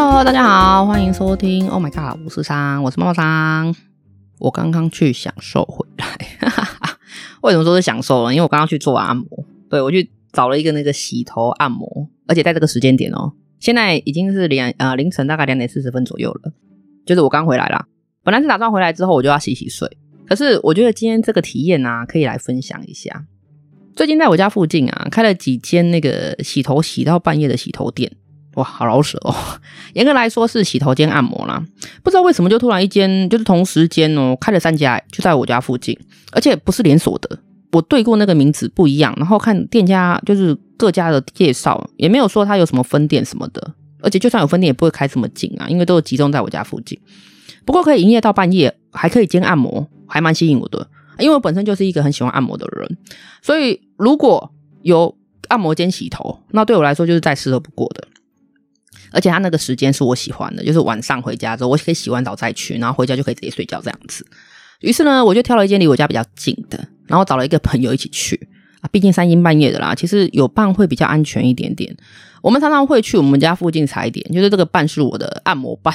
Hello，大家好，欢迎收听。Oh my god，五四三，我是猫桑。我刚刚去享受回来，为什么说是享受呢？因为我刚刚去做完按摩，对，我去找了一个那个洗头按摩，而且在这个时间点哦，现在已经是两呃凌晨大概两点四十分左右了，就是我刚回来啦。本来是打算回来之后我就要洗洗睡，可是我觉得今天这个体验啊，可以来分享一下。最近在我家附近啊，开了几间那个洗头洗到半夜的洗头店。哇，好老舍哦！严格来说是洗头兼按摩啦，不知道为什么就突然一间就是同时间哦开了三家，就在我家附近，而且不是连锁的。我对过那个名字不一样，然后看店家就是各家的介绍，也没有说他有什么分店什么的。而且就算有分店，也不会开这么近啊，因为都是集中在我家附近。不过可以营业到半夜，还可以兼按摩，还蛮吸引我的。因为我本身就是一个很喜欢按摩的人，所以如果有按摩兼洗头，那对我来说就是再适合不过的。而且他那个时间是我喜欢的，就是晚上回家之后，我可以洗完澡再去，然后回家就可以直接睡觉这样子。于是呢，我就挑了一间离我家比较近的，然后找了一个朋友一起去啊。毕竟三更半夜的啦，其实有伴会比较安全一点点。我们常常会去我们家附近踩点，就是这个伴是我的按摩伴。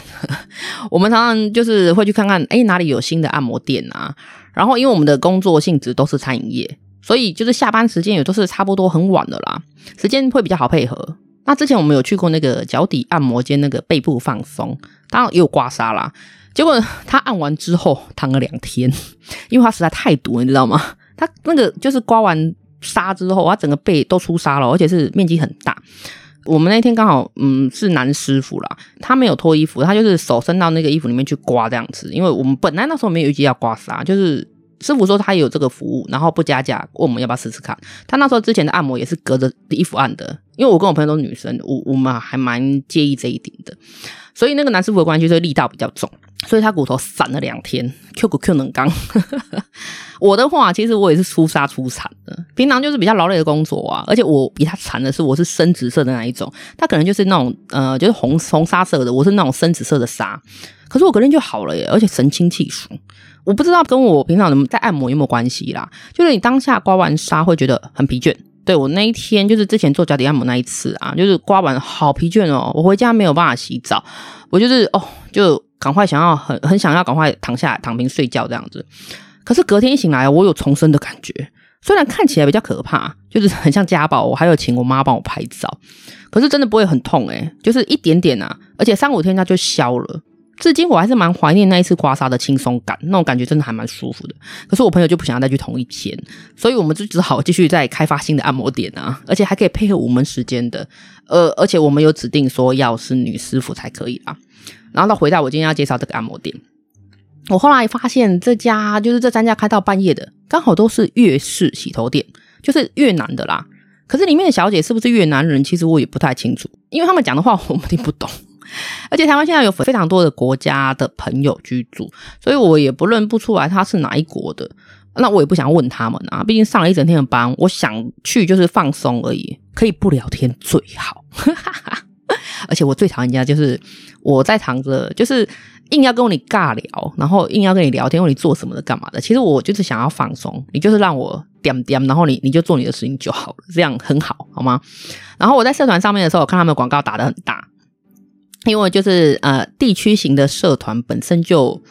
我们常常就是会去看看，哎，哪里有新的按摩店啊？然后因为我们的工作性质都是餐饮业，所以就是下班时间也都是差不多很晚的啦，时间会比较好配合。那之前我们有去过那个脚底按摩间，那个背部放松，当然也有刮痧啦。结果他按完之后躺了两天，因为他实在太毒，你知道吗？他那个就是刮完痧之后，他整个背都出痧了，而且是面积很大。我们那天刚好嗯是男师傅啦，他没有脱衣服，他就是手伸到那个衣服里面去刮这样子。因为我们本来那时候没有预计要刮痧，就是。师傅说他也有这个服务，然后不加价，问我们要不要试试看。他那时候之前的按摩也是隔着衣服按的，因为我跟我朋友都是女生，我我们还蛮介意这一点的。所以那个男师傅的关系就是力道比较重，所以他骨头散了两天，Q 骨 Q 能刚。我的话，其实我也是出沙出产的，平常就是比较劳累的工作啊，而且我比他惨的是，我是深紫色的那一种，他可能就是那种呃，就是红红沙色的，我是那种深紫色的沙。可是我隔天就好了耶，而且神清气爽。我不知道跟我平常怎么在按摩有没有关系啦，就是你当下刮完痧会觉得很疲倦。对，我那一天就是之前做脚底按摩那一次啊，就是刮完好疲倦哦，我回家没有办法洗澡，我就是哦，就赶快想要很很想要赶快躺下来躺平睡觉这样子。可是隔天一醒来，我有重生的感觉，虽然看起来比较可怕，就是很像家暴，我还有请我妈帮我拍照，可是真的不会很痛诶，就是一点点啊，而且三五天它就消了。至今我还是蛮怀念那一次刮痧的轻松感，那种感觉真的还蛮舒服的。可是我朋友就不想要再去同一天，所以我们就只好继续再开发新的按摩点啊，而且还可以配合我们时间的。呃，而且我们有指定说要是女师傅才可以啊。然后到回到我今天要介绍这个按摩店，我后来发现这家就是这三家开到半夜的，刚好都是越式洗头店，就是越南的啦。可是里面的小姐是不是越南人，其实我也不太清楚，因为他们讲的话我们听不懂。而且台湾现在有非常多的国家的朋友居住，所以我也不认不出来他是哪一国的。那我也不想问他们啊，毕竟上了一整天的班，我想去就是放松而已，可以不聊天最好。而且我最讨厌人家就是我在躺着，就是硬要跟你尬聊，然后硬要跟你聊天，问你做什么的、干嘛的。其实我就是想要放松，你就是让我点点，然后你你就做你的事情就好了，这样很好，好吗？然后我在社团上面的时候，我看他们广告打得很大。因为就是呃地区型的社团本身就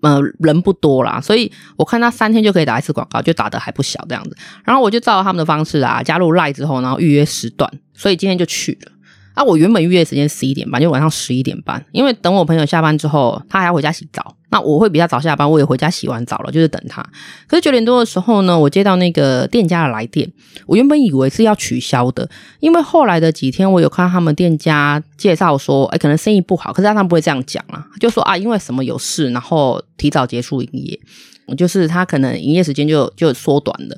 呃人不多啦，所以我看他三天就可以打一次广告，就打的还不小这样子。然后我就照他们的方式啊，加入赖之后，然后预约时段，所以今天就去了。啊，我原本预约时间十一点半，就晚上十一点半，因为等我朋友下班之后，他还要回家洗澡。那我会比较早下班，我也回家洗完澡了，就是等他。可是九点多的时候呢，我接到那个店家的来电，我原本以为是要取消的，因为后来的几天我有看他们店家介绍说，哎，可能生意不好，可是他们不会这样讲啊，就说啊，因为什么有事，然后提早结束营业，就是他可能营业时间就就缩短了。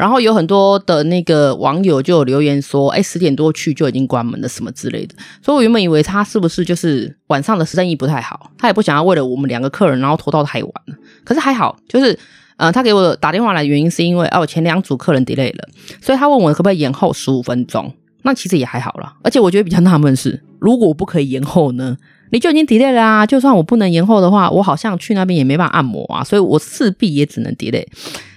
然后有很多的那个网友就有留言说，哎，十点多去就已经关门了，什么之类的。所以我原本以为他是不是就是晚上的生意不太好，他也不想要为了我们两个客人，然后拖到太晚了。可是还好，就是呃，他给我打电话来的原因是因为哦，前两组客人 delay 了，所以他问我可不可以延后十五分钟。那其实也还好啦，而且我觉得比较纳闷是，如果我不可以延后呢？你就已经 delay 了啊！就算我不能延后的话，我好像去那边也没办法按摩啊，所以我势必也只能 delay。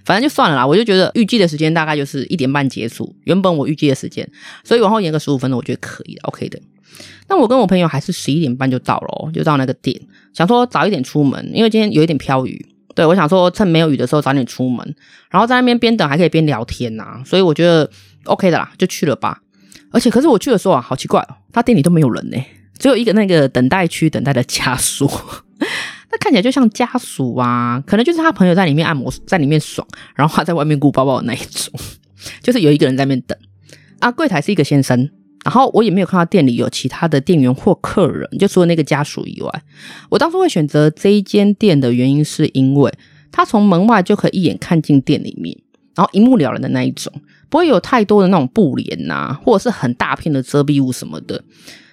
反正就算了啦，我就觉得预计的时间大概就是一点半结束，原本我预计的时间，所以往后延个十五分钟，我觉得可以的，OK 的。那我跟我朋友还是十一点半就到了，就到那个店，想说早一点出门，因为今天有一点飘雨。对，我想说趁没有雨的时候早点出门，然后在那边边等还可以边聊天呐、所以我觉得 OK 的啦，就去了吧。而且可是我去的时候啊，好奇怪哦，他店里都没有人呢，只有一个那个等待区等待的家属，那看起来就像家属啊，可能就是他朋友在里面按摩，在里面爽，然后他在外面顾包包的那一种，就是有一个人在那边等。啊，柜台是一个先生。然后我也没有看到店里有其他的店员或客人，就除了那个家属以外。我当初会选择这一间店的原因，是因为他从门外就可以一眼看进店里面，然后一目了然的那一种，不会有太多的那种布帘呐，或者是很大片的遮蔽物什么的。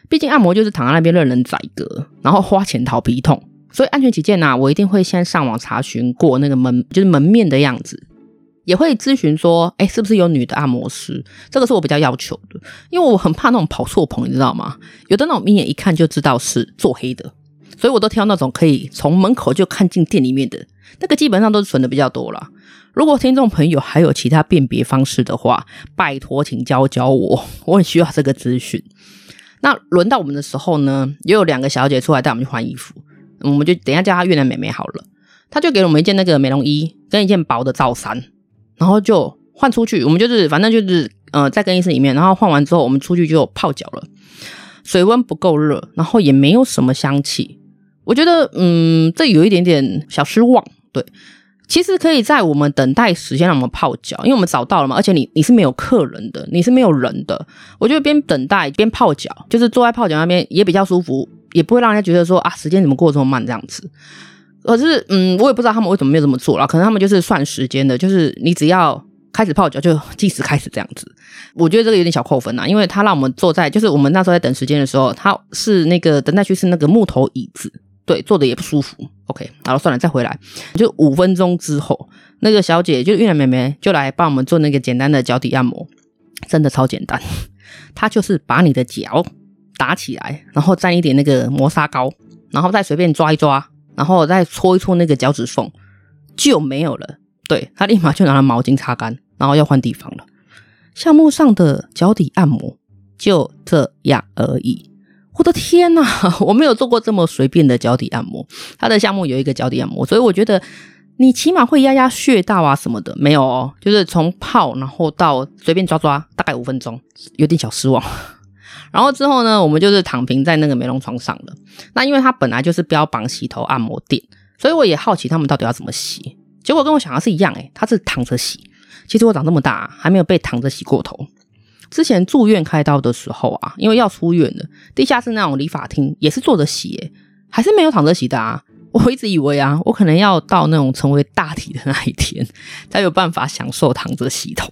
毕竟按摩就是躺在那边任人宰割，然后花钱逃皮痛，所以安全起见呐，我一定会先上网查询过那个门，就是门面的样子。也会咨询说，哎，是不是有女的按摩师？这个是我比较要求的，因为我很怕那种跑错棚，你知道吗？有的那种明眼一看就知道是做黑的，所以我都挑那种可以从门口就看进店里面的，那个基本上都是存的比较多啦。如果听众朋友还有其他辨别方式的话，拜托请教教我，我很需要这个资讯。那轮到我们的时候呢，也有两个小姐出来带我们去换衣服，我们就等一下叫她越南美眉好了，她就给了我们一件那个美容衣跟一件薄的罩衫。然后就换出去，我们就是反正就是呃在更衣室里面，然后换完之后我们出去就泡脚了。水温不够热，然后也没有什么香气，我觉得嗯这有一点点小失望。对，其实可以在我们等待时间让我们泡脚，因为我们早到了嘛，而且你你是没有客人的，你是没有人的，我觉得边等待边泡脚，就是坐在泡脚那边也比较舒服，也不会让人家觉得说啊时间怎么过这么慢这样子。可是，嗯，我也不知道他们为什么没有这么做啦。可能他们就是算时间的，就是你只要开始泡脚就计时开始这样子。我觉得这个有点小扣分呐，因为他让我们坐在，就是我们那时候在等时间的时候，他是那个等待区是那个木头椅子，对，坐的也不舒服。OK，好了，算了，再回来。就五分钟之后，那个小姐就越南妹妹就来帮我们做那个简单的脚底按摩，真的超简单。她就是把你的脚打起来，然后沾一点那个磨砂膏，然后再随便抓一抓。然后再搓一搓那个脚趾缝，就没有了。对，他立马就拿了毛巾擦干，然后要换地方了。项目上的脚底按摩就这样而已。我的天哪，我没有做过这么随便的脚底按摩。他的项目有一个脚底按摩，所以我觉得你起码会压压穴道啊什么的，没有哦，就是从泡然后到随便抓抓，大概五分钟，有点小失望。然后之后呢，我们就是躺平在那个美容床上了。那因为它本来就是标榜洗头按摩店，所以我也好奇他们到底要怎么洗。结果跟我想的是一样，诶，他是躺着洗。其实我长这么大还没有被躺着洗过头。之前住院开刀的时候啊，因为要出院了，地下室那种理发厅也是坐着洗，还是没有躺着洗的啊。我一直以为啊，我可能要到那种成为大体的那一天，才有办法享受躺着洗头。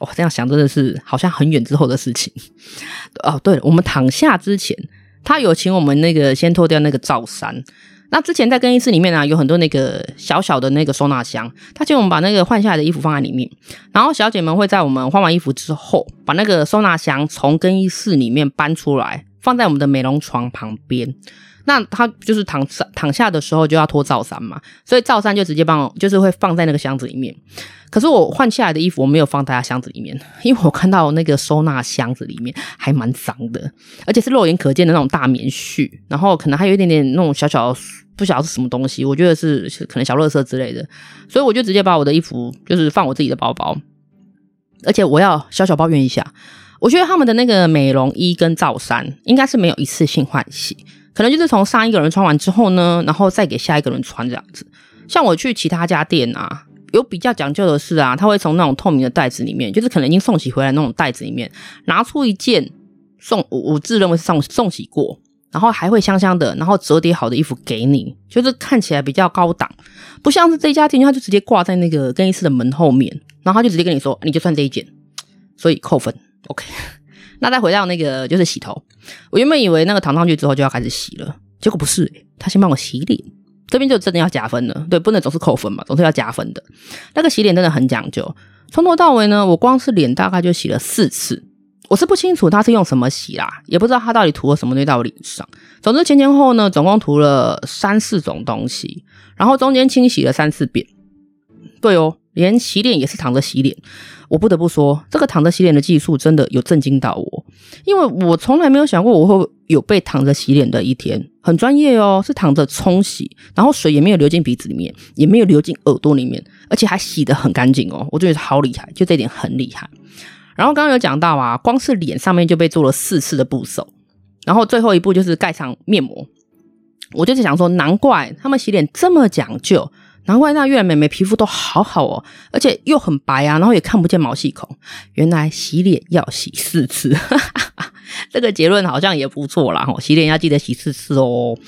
我 这样想真的是好像很远之后的事情。哦，对了，我们躺下之前，他有请我们那个先脱掉那个罩衫。那之前在更衣室里面啊，有很多那个小小的那个收纳箱，他请我们把那个换下来的衣服放在里面。然后小姐们会在我们换完衣服之后，把那个收纳箱从更衣室里面搬出来，放在我们的美容床旁边。那他就是躺躺下的时候就要脱罩衫嘛，所以罩衫就直接帮我，就是会放在那个箱子里面。可是我换下来的衣服我没有放在箱子里面，因为我看到那个收纳箱子里面还蛮脏的，而且是肉眼可见的那种大棉絮，然后可能还有一点点那种小小不晓得是什么东西，我觉得是可能小垃圾之类的，所以我就直接把我的衣服就是放我自己的包包，而且我要小小抱怨一下，我觉得他们的那个美容衣跟罩衫应该是没有一次性换洗。可能就是从上一个人穿完之后呢，然后再给下一个人穿这样子。像我去其他家店啊，有比较讲究的是啊，他会从那种透明的袋子里面，就是可能已经送洗回来那种袋子里面，拿出一件送我我自认为是送送洗过，然后还会香香的，然后折叠好的衣服给你，就是看起来比较高档，不像是这家店，他就直接挂在那个更衣室的门后面，然后他就直接跟你说，你就穿这一件，所以扣分，OK。那再回到那个就是洗头，我原本以为那个躺上去之后就要开始洗了，结果不是、他先帮我洗脸，这边就真的要加分了，对，不能总是扣分嘛，总是要加分的。那个洗脸真的很讲究，从头到尾呢，我光是脸大概就洗了四次，我是不清楚他是用什么洗啦，也不知道他到底涂了什么东西到我脸上，总之前前后呢，总共涂了三四种东西，然后中间清洗了三四遍，对哦。连洗脸也是躺着洗脸，我不得不说，这个躺着洗脸的技术真的有震惊到我。因为我从来没有想过我会有被躺着洗脸的一天，很专业哦，是躺着冲洗，然后水也没有流进鼻子里面，也没有流进耳朵里面，而且还洗得很干净哦，我觉得好厉害，就这点很厉害。然后刚刚有讲到啊，光是脸上面就被做了四次的步骤，然后最后一步就是盖上面膜。我就是想说，难怪他们洗脸这么讲究。难怪那越南美眉皮肤都好好哦，而且又很白啊，然后也看不见毛细孔。原来洗脸要洗四次，这个结论好像也不错啦。洗脸要记得洗四次哦。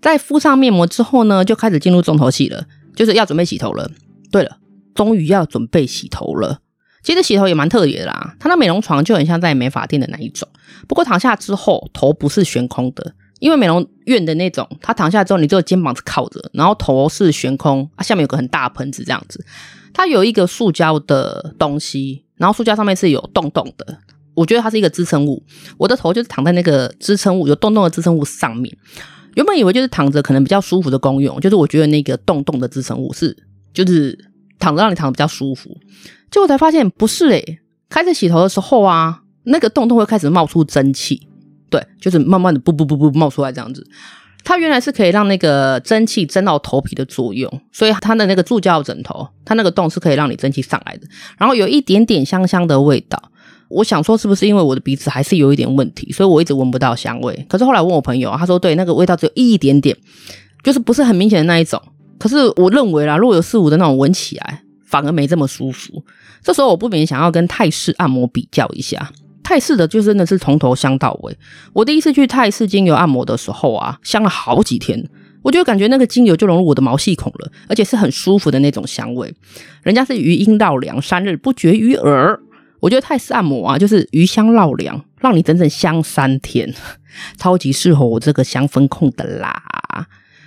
在敷上面膜之后呢，就开始进入重头戏了，就是要准备洗头了。对了，终于要准备洗头了。其实洗头也蛮特别的啦，它那美容床就很像在美发店的那一种，不过躺下之后头不是悬空的。因为美容院的那种，他躺下之后，你只有肩膀是靠着，然后头是悬空啊，下面有个很大的盆子这样子。它有一个塑胶的东西，然后塑胶上面是有洞洞的，我觉得它是一个支撑物。我的头就是躺在那个支撑物有洞洞的支撑物上面。原本以为就是躺着可能比较舒服的功用，就是我觉得那个洞洞的支撑物是就是躺着让你躺得比较舒服。结果才发现不是诶、欸，开始洗头的时候啊，那个洞洞会开始冒出蒸汽。对，就是慢慢的不不不不冒出来这样子，它原来是可以让那个蒸汽蒸到头皮的作用，所以它的那个助教枕头，它那个洞是可以让你蒸汽上来的，然后有一点点香香的味道。我想说是不是因为我的鼻子还是有一点问题，所以我一直闻不到香味。可是后来问我朋友，他说对，那个味道只有一点点，就是不是很明显的那一种。可是我认为啦，若有似无的那种闻起来反而没这么舒服。这时候我不免想要跟泰式按摩比较一下。泰式的就真的是从头香到尾。我第一次去泰式精油按摩的时候啊，香了好几天，我就感觉那个精油就融入我的毛细孔了，而且是很舒服的那种香味。人家是余音绕梁，三日不绝于耳。我觉得泰式按摩啊，就是余香绕梁，让你整整香三天，超级适合我这个香氛控的啦。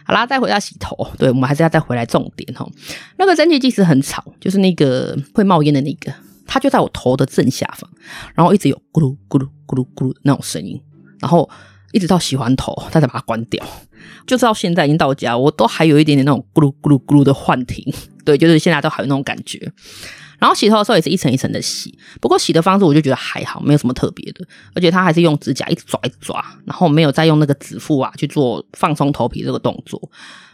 好啦，再回到洗头，对，我们还是要再回来重点哦。那个蒸汽技师很吵，就是那个会冒烟的那个。它就在我头的正下方，然后一直有咕噜咕噜咕噜咕噜那种声音，然后一直到洗完头，它才把它关掉。就到现在已经到家，我都还有一点点那种咕噜咕噜咕噜的幻听，对，就是现在都还有那种感觉。然后洗头的时候也是一层一层的洗，不过洗的方式我就觉得还好，没有什么特别的，而且它还是用指甲一直抓一直抓，然后没有再用那个指腹啊去做放松头皮这个动作。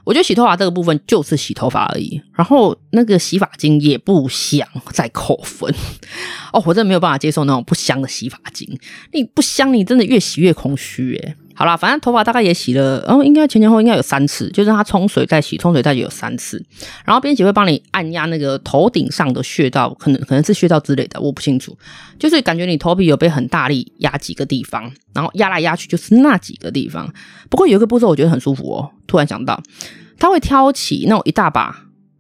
我觉得洗头发这个部分就是洗头发而已，然后那个洗发精也不香，再扣分哦！我真的没有办法接受那种不香的洗发精，你不香，你真的越洗越空虚诶。好啦，反正头发大概也洗了，然后应该前前后应该有三次，就是它冲水再洗，冲水再洗有三次。然后编辑会帮你按压那个头顶上的穴道，可能可能是穴道之类的，我不清楚。就是感觉你头皮有被很大力压几个地方，然后压来压去就是那几个地方。不过有一个步骤我觉得很舒服哦，突然想到。他会挑起那种一大把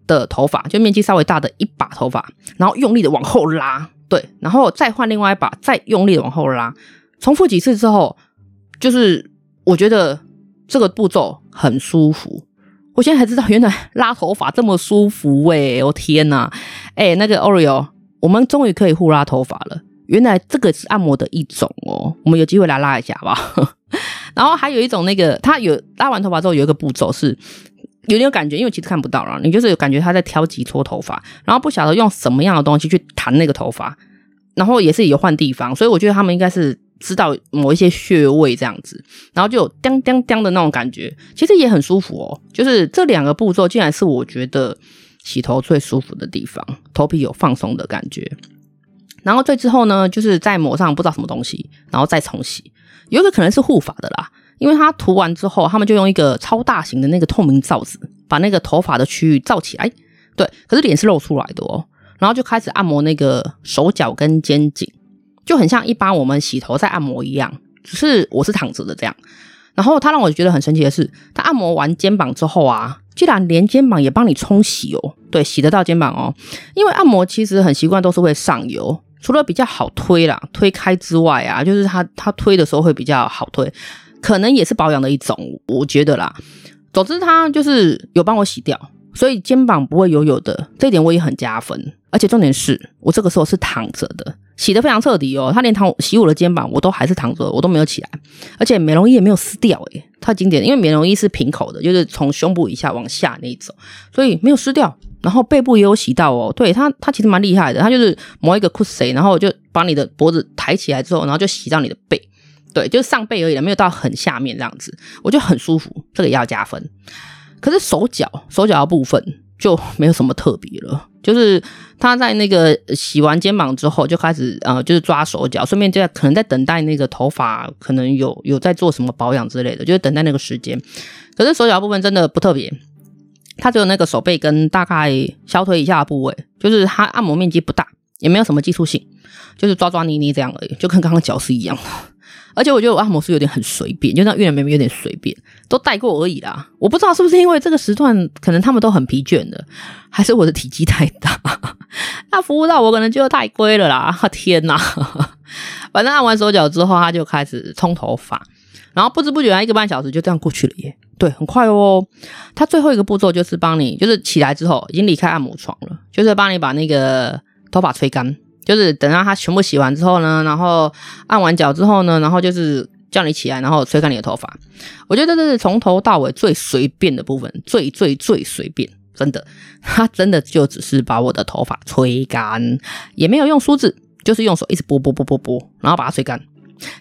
的头发，就面积稍微大的一把头发，然后用力的往后拉，对，然后再换另外一把，再用力的往后拉，重复几次之后，就是我觉得这个步骤很舒服。我现在才知道，原来拉头发这么舒服诶、我天呐，哎，那个 Oreo，我们终于可以互拉头发了。原来这个是按摩的一种哦，我们有机会来拉一下吧。然后还有一种那个，他有拉完头发之后有一个步骤是。有点感觉，因为其实看不到啦，你就是有感觉他在挑几撮头发，然后不晓得用什么样的东西去弹那个头发，然后也是有换地方，所以我觉得他们应该是知道某一些穴位这样子，然后就有叮叮叮的那种感觉，其实也很舒服哦。就是这两个步骤，竟然是我觉得洗头最舒服的地方，头皮有放松的感觉。然后最之后呢，就是再抹上不知道什么东西，然后再重洗，有一个可能是护发的啦。因为它涂完之后，他们就用一个超大型的那个透明罩子，把那个头发的区域罩起来。对，可是脸是露出来的哦。然后就开始按摩那个手脚跟肩颈，就很像一般我们洗头在按摩一样，只是我是躺着的这样。然后他让我觉得很神奇的是，他按摩完肩膀之后啊，居然连肩膀也帮你冲洗哦。对，洗得到肩膀哦。因为按摩其实很习惯都是会上油，除了比较好推啦，推开之外啊，就是他他推的时候会比较好推。可能也是保养的一种，我觉得啦。总之，他就是有帮我洗掉，所以肩膀不会油油的，这一点我也很加分。而且重点是我这个时候是躺着的，洗得非常彻底哦。他连躺洗我的肩膀，我都还是躺着，我都没有起来。而且美容仪也没有撕掉，诶，太经典。因为美容仪是平口的，就是从胸部以下往下那一种，所以没有撕掉，然后背部也有洗到哦。对他，他其实蛮厉害的，他就是磨一个酷水，然后就把你的脖子抬起来之后，然后就洗到你的背，对，就是上背而已，没有到很下面这样子，我觉得很舒服，这个也要加分。可是手脚手脚的部分就没有什么特别了，就是他在那个洗完肩膀之后就开始呃，就是抓手脚，顺便就在可能在等待那个头发可能有有在做什么保养之类的，就是等待那个时间。可是手脚部分真的不特别。他只有那个手背跟大概小腿以下的部位，就是他按摩面积不大，也没有什么技术性，就是抓抓捏捏这样而已，就跟刚刚脚是一样的。而且我觉得我按摩师有点很随便，就那越南妹妹有点随便，都带过而已啦。我不知道是不是因为这个时段可能他们都很疲倦的，还是我的体积太大，那服务到我可能就太亏了啦。天哪！反正按完手脚之后，他就开始冲头发，然后不知不觉一个半小时就这样过去了耶。对，很快哦。他最后一个步骤就是帮你，就是起来之后已经离开按摩床了，就是帮你把那个头发吹干，就是等到他全部洗完之后呢，然后按完脚之后呢，然后就是叫你起来，然后吹干你的头发。我觉得这是从头到尾最随便的部分，最最最随便，真的，他真的就只是把我的头发吹干，也没有用梳子，就是用手一直拨拨拨拨拨，然后把它吹干。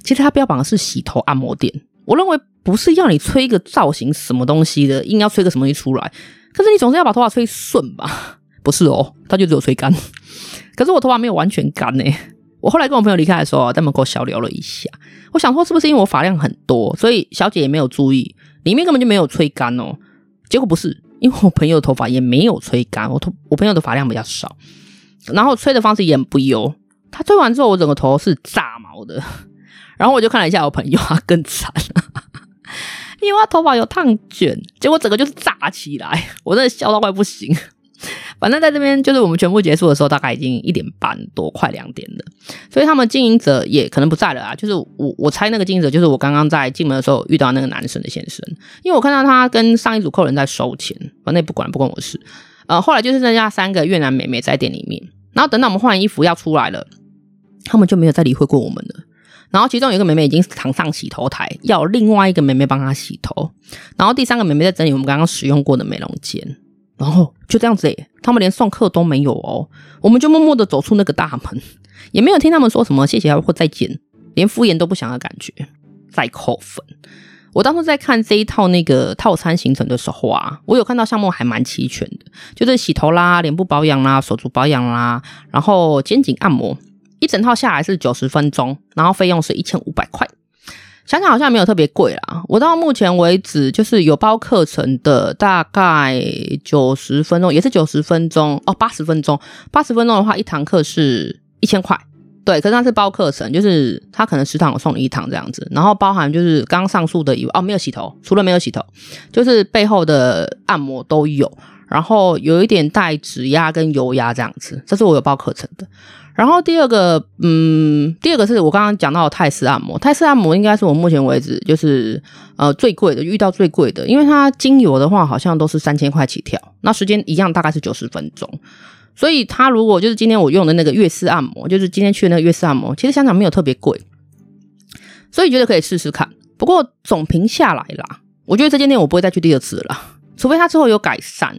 其实他标榜的是洗头按摩店，我认为。不是要你吹一个造型什么东西的，硬要吹个什么东西出来。可是你总是要把头发吹顺吧？不是哦，他就只有吹干。可是我头发没有完全干呢。我后来跟我朋友离开的时候，在门口小聊了一下。我想说，是不是因为我发量很多，所以小姐也没有注意，里面根本就没有吹干哦。结果不是，因为我朋友的头发也没有吹干，我头我朋友的发量比较少，然后吹的方式也很不优。他吹完之后，我整个头是炸毛的。然后我就看了一下我朋友，他更惨。因为他头发有烫卷，结果整个就是炸起来，我真的笑到快不行。反正在这边，就是我们全部结束的时候，大概已经一点半多，快两点了。所以他们经营者也可能不在了啊。就是我，我猜那个经营者就是我刚刚在进门的时候遇到那个男生的先生，因为我看到他跟上一组客人在收钱，反正也不管不关我事。呃，后来就是剩下三个越南美眉在店里面，然后等到我们换衣服要出来了，他们就没有再理会过我们了。然后其中有一个妹妹已经躺上洗头台，要另外一个妹妹帮她洗头。然后第三个妹妹在整理我们刚刚使用过的美容间。然后就这样子诶，他们连送客都没有哦。我们就默默的走出那个大门，也没有听他们说什么谢谢或再见，连敷衍都不想的感觉。再扣分。我当初在看这一套那个套餐行程的时候啊，我有看到项目还蛮齐全的，就是洗头啦、脸部保养啦、手足保养啦，然后肩颈按摩。一整套下来是九十分钟，然后费用是一千五百块。想想好像没有特别贵啦。我到目前为止就是有包课程的，大概九十分钟，也是九十分钟哦，八十分钟。八十分钟的话，一堂课是一千块。对，可是它是包课程，就是它可能十堂我送你一堂这样子，然后包含就是刚上述的以外哦，没有洗头，除了没有洗头，就是背后的按摩都有，然后有一点带指压跟油压这样子，这是我有包课程的。然后第二个，嗯，第二个是我刚刚讲到的泰式按摩。泰式按摩应该是我目前为止就是呃最贵的，遇到最贵的，因为它精油的话好像都是三千块起跳，那时间一样大概是九十分钟。所以他如果就是今天我用的那个月式按摩，就是今天去那个月式按摩，其实香港没有特别贵，所以觉得可以试试看。不过总评下来啦，我觉得这间店我不会再去第二次了，除非他之后有改善。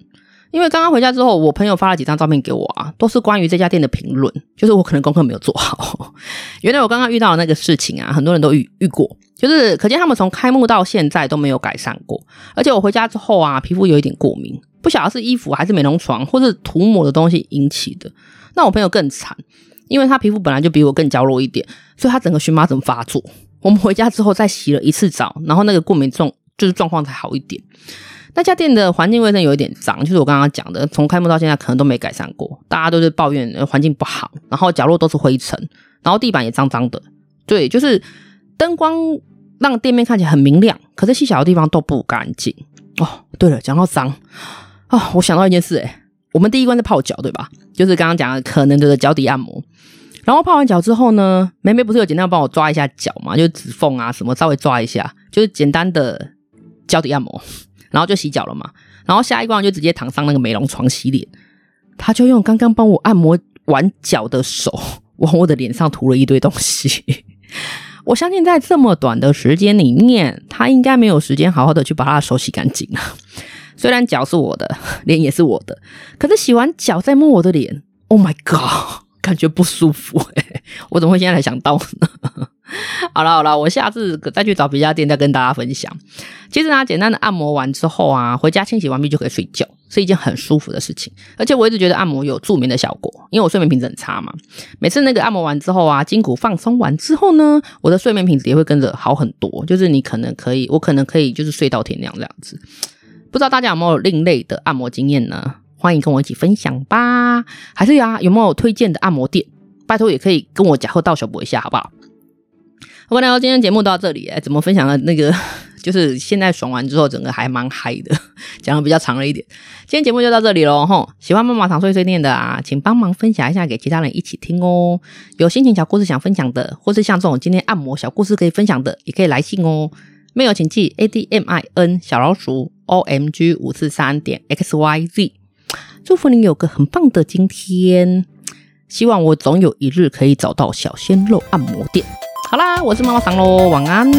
因为刚刚回家之后，我朋友发了几张照片给我啊，都是关于这家店的评论，就是我可能功课没有做好。原来我刚刚遇到的那个事情啊，很多人都遇遇过，就是可见他们从开幕到现在都没有改善过。而且我回家之后啊，皮肤有一点过敏，不晓得是衣服还是美容床或是涂抹的东西引起的。那我朋友更惨，因为他皮肤本来就比我更娇弱一点，所以他整个荨麻疹发作。我们回家之后再洗了一次澡，然后那个过敏状就是状况才好一点。那家店的环境卫生有一点脏，就是我刚刚讲的，从开幕到现在可能都没改善过，大家都是抱怨环境不好，然后角落都是灰尘，然后地板也脏脏的。对，就是灯光让店面看起来很明亮，可是细小的地方都不干净。哦，对了，讲到脏哦，我想到一件事，诶，我们第一关是泡脚，对吧？就是刚刚讲的可能的脚底按摩，然后泡完脚之后呢，梅梅不是有简单帮我抓一下脚嘛，就指缝啊什么稍微抓一下，就是简单的脚底按摩。然后就洗脚了嘛，然后下一关就直接躺上那个美容床洗脸，他就用刚刚帮我按摩完脚的手 往我的脸上涂了一堆东西。我相信在这么短的时间里面，他应该没有时间好好的去把他的手洗干净了。虽然脚是我的，脸也是我的，可是洗完脚再摸我的脸，Oh my God，感觉不舒服欸，我怎么会现在才想到呢？好了好了，我下次再去找别家店再跟大家分享。其实呢，简单的按摩完之后啊，回家清洗完毕就可以睡觉，是一件很舒服的事情。而且我一直觉得按摩有助眠的效果，因为我睡眠品质很差嘛。每次那个按摩完之后啊，筋骨放松完之后呢，我的睡眠品质也会跟着好很多。就是你可能可以，我可能可以就是睡到天亮这样子。不知道大家有没有另类的按摩经验呢？欢迎跟我一起分享吧。还是呀，有没有推荐的按摩店？拜托也可以跟我讲或到小博一下，好不好？好，那今天节目到这里，哎，怎么分享的那个，就是现在爽完之后，整个还蛮嗨的，讲的比较长了一点。今天节目就到这里喽，吼！喜欢妈妈常碎碎念的啊，请帮忙分享一下给其他人一起听哦。有心情小故事想分享的，或是像这种今天按摩小故事可以分享的，也可以来信哦。没有请寄 a d m i n 小老鼠 o m g 五四三点 x y z。祝福你有个很棒的今天，希望我总有一日可以找到小鲜肉按摩店。好啦，我是妈妈桑咯，晚安。